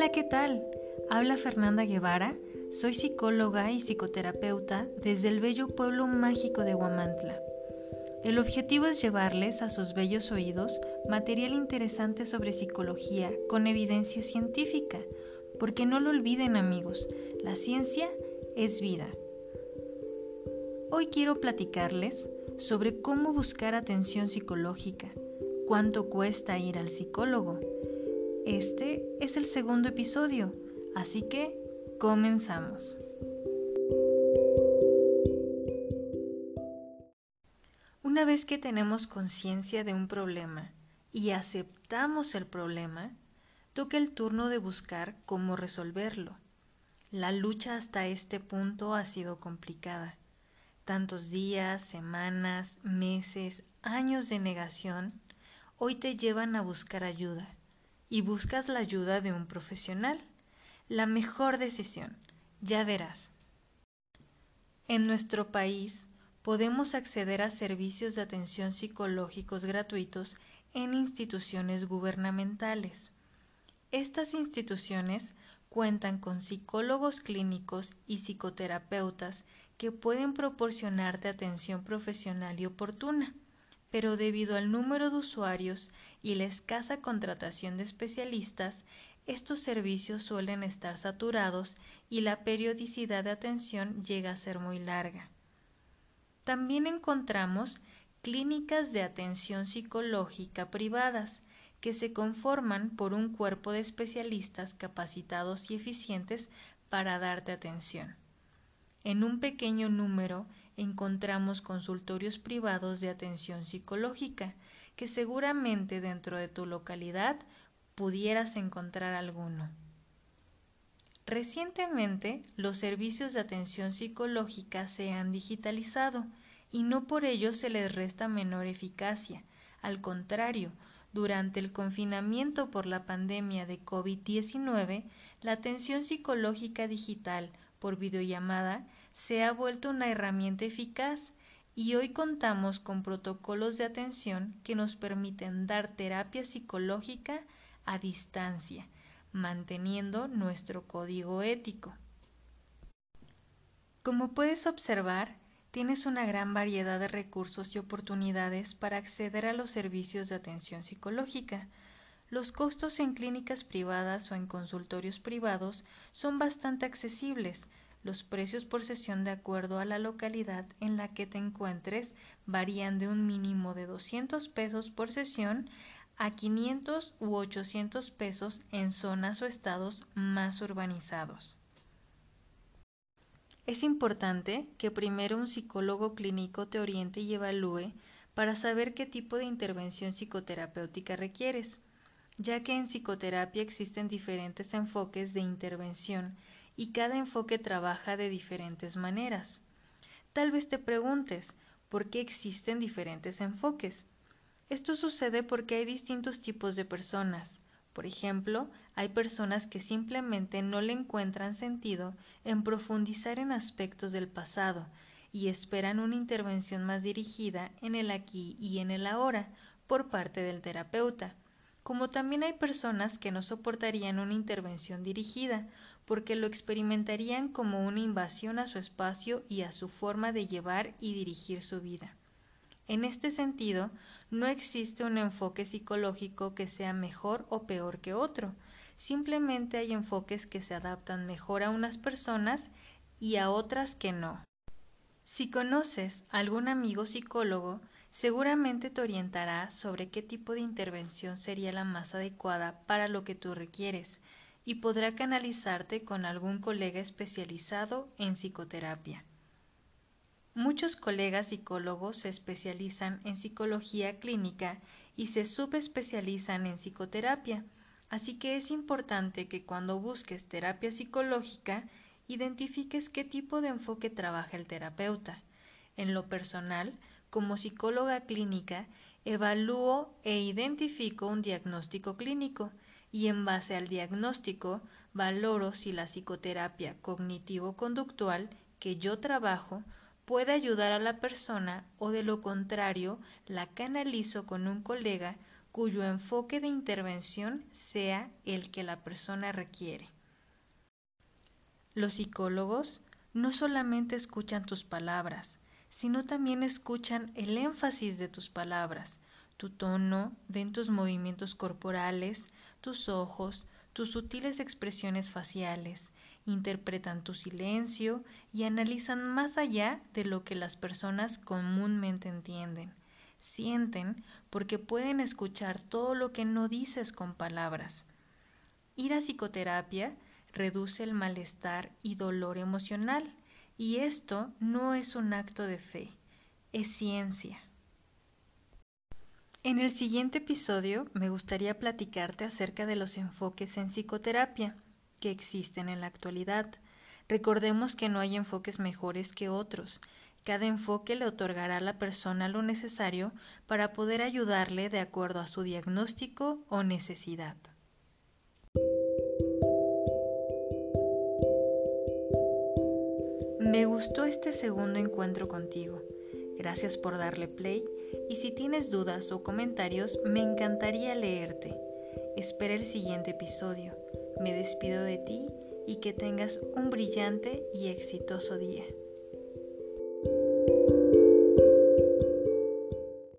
Hola, ¿qué tal? Habla Fernanda Guevara, soy psicóloga y psicoterapeuta desde el bello pueblo mágico de Huamantla. El objetivo es llevarles a sus bellos oídos material interesante sobre psicología con evidencia científica, porque no lo olviden amigos, la ciencia es vida. Hoy quiero platicarles sobre cómo buscar atención psicológica, cuánto cuesta ir al psicólogo. Este es el segundo episodio, así que comenzamos. Una vez que tenemos conciencia de un problema y aceptamos el problema, toca el turno de buscar cómo resolverlo. La lucha hasta este punto ha sido complicada. Tantos días, semanas, meses, años de negación hoy te llevan a buscar ayuda y buscas la ayuda de un profesional. La mejor decisión, ya verás. En nuestro país podemos acceder a servicios de atención psicológicos gratuitos en instituciones gubernamentales. Estas instituciones cuentan con psicólogos clínicos y psicoterapeutas que pueden proporcionarte atención profesional y oportuna, pero debido al número de usuarios y la escasa contratación de especialistas, estos servicios suelen estar saturados y la periodicidad de atención llega a ser muy larga. También encontramos clínicas de atención psicológica privadas que se conforman por un cuerpo de especialistas capacitados y eficientes para darte atención. En un pequeño número encontramos consultorios privados de atención psicológica, que seguramente dentro de tu localidad pudieras encontrar alguno. Recientemente, los servicios de atención psicológica se han digitalizado y no por ello se les resta menor eficacia. Al contrario, durante el confinamiento por la pandemia de COVID-19, la atención psicológica digital por videollamada se ha vuelto una herramienta eficaz y hoy contamos con protocolos de atención que nos permiten dar terapia psicológica a distancia, manteniendo nuestro código ético. Como puedes observar, tienes una gran variedad de recursos y oportunidades para acceder a los servicios de atención psicológica. Los costos en clínicas privadas o en consultorios privados son bastante accesibles, los precios por sesión de acuerdo a la localidad en la que te encuentres varían de un mínimo de 200 pesos por sesión a 500 u 800 pesos en zonas o estados más urbanizados. Es importante que primero un psicólogo clínico te oriente y evalúe para saber qué tipo de intervención psicoterapéutica requieres, ya que en psicoterapia existen diferentes enfoques de intervención y cada enfoque trabaja de diferentes maneras. Tal vez te preguntes, ¿por qué existen diferentes enfoques? Esto sucede porque hay distintos tipos de personas. Por ejemplo, hay personas que simplemente no le encuentran sentido en profundizar en aspectos del pasado y esperan una intervención más dirigida en el aquí y en el ahora por parte del terapeuta como también hay personas que no soportarían una intervención dirigida, porque lo experimentarían como una invasión a su espacio y a su forma de llevar y dirigir su vida. En este sentido, no existe un enfoque psicológico que sea mejor o peor que otro, simplemente hay enfoques que se adaptan mejor a unas personas y a otras que no. Si conoces algún amigo psicólogo, seguramente te orientará sobre qué tipo de intervención sería la más adecuada para lo que tú requieres y podrá canalizarte con algún colega especializado en psicoterapia. Muchos colegas psicólogos se especializan en psicología clínica y se subespecializan en psicoterapia, así que es importante que cuando busques terapia psicológica identifiques qué tipo de enfoque trabaja el terapeuta. En lo personal, como psicóloga clínica, evalúo e identifico un diagnóstico clínico y en base al diagnóstico valoro si la psicoterapia cognitivo-conductual que yo trabajo puede ayudar a la persona o de lo contrario la canalizo con un colega cuyo enfoque de intervención sea el que la persona requiere. Los psicólogos no solamente escuchan tus palabras, sino también escuchan el énfasis de tus palabras, tu tono, ven tus movimientos corporales, tus ojos, tus sutiles expresiones faciales, interpretan tu silencio y analizan más allá de lo que las personas comúnmente entienden. Sienten porque pueden escuchar todo lo que no dices con palabras. Ir a psicoterapia reduce el malestar y dolor emocional, y esto no es un acto de fe, es ciencia. En el siguiente episodio me gustaría platicarte acerca de los enfoques en psicoterapia que existen en la actualidad. Recordemos que no hay enfoques mejores que otros. Cada enfoque le otorgará a la persona lo necesario para poder ayudarle de acuerdo a su diagnóstico o necesidad. Me gustó este segundo encuentro contigo. Gracias por darle play y si tienes dudas o comentarios me encantaría leerte. Espera el siguiente episodio. Me despido de ti y que tengas un brillante y exitoso día.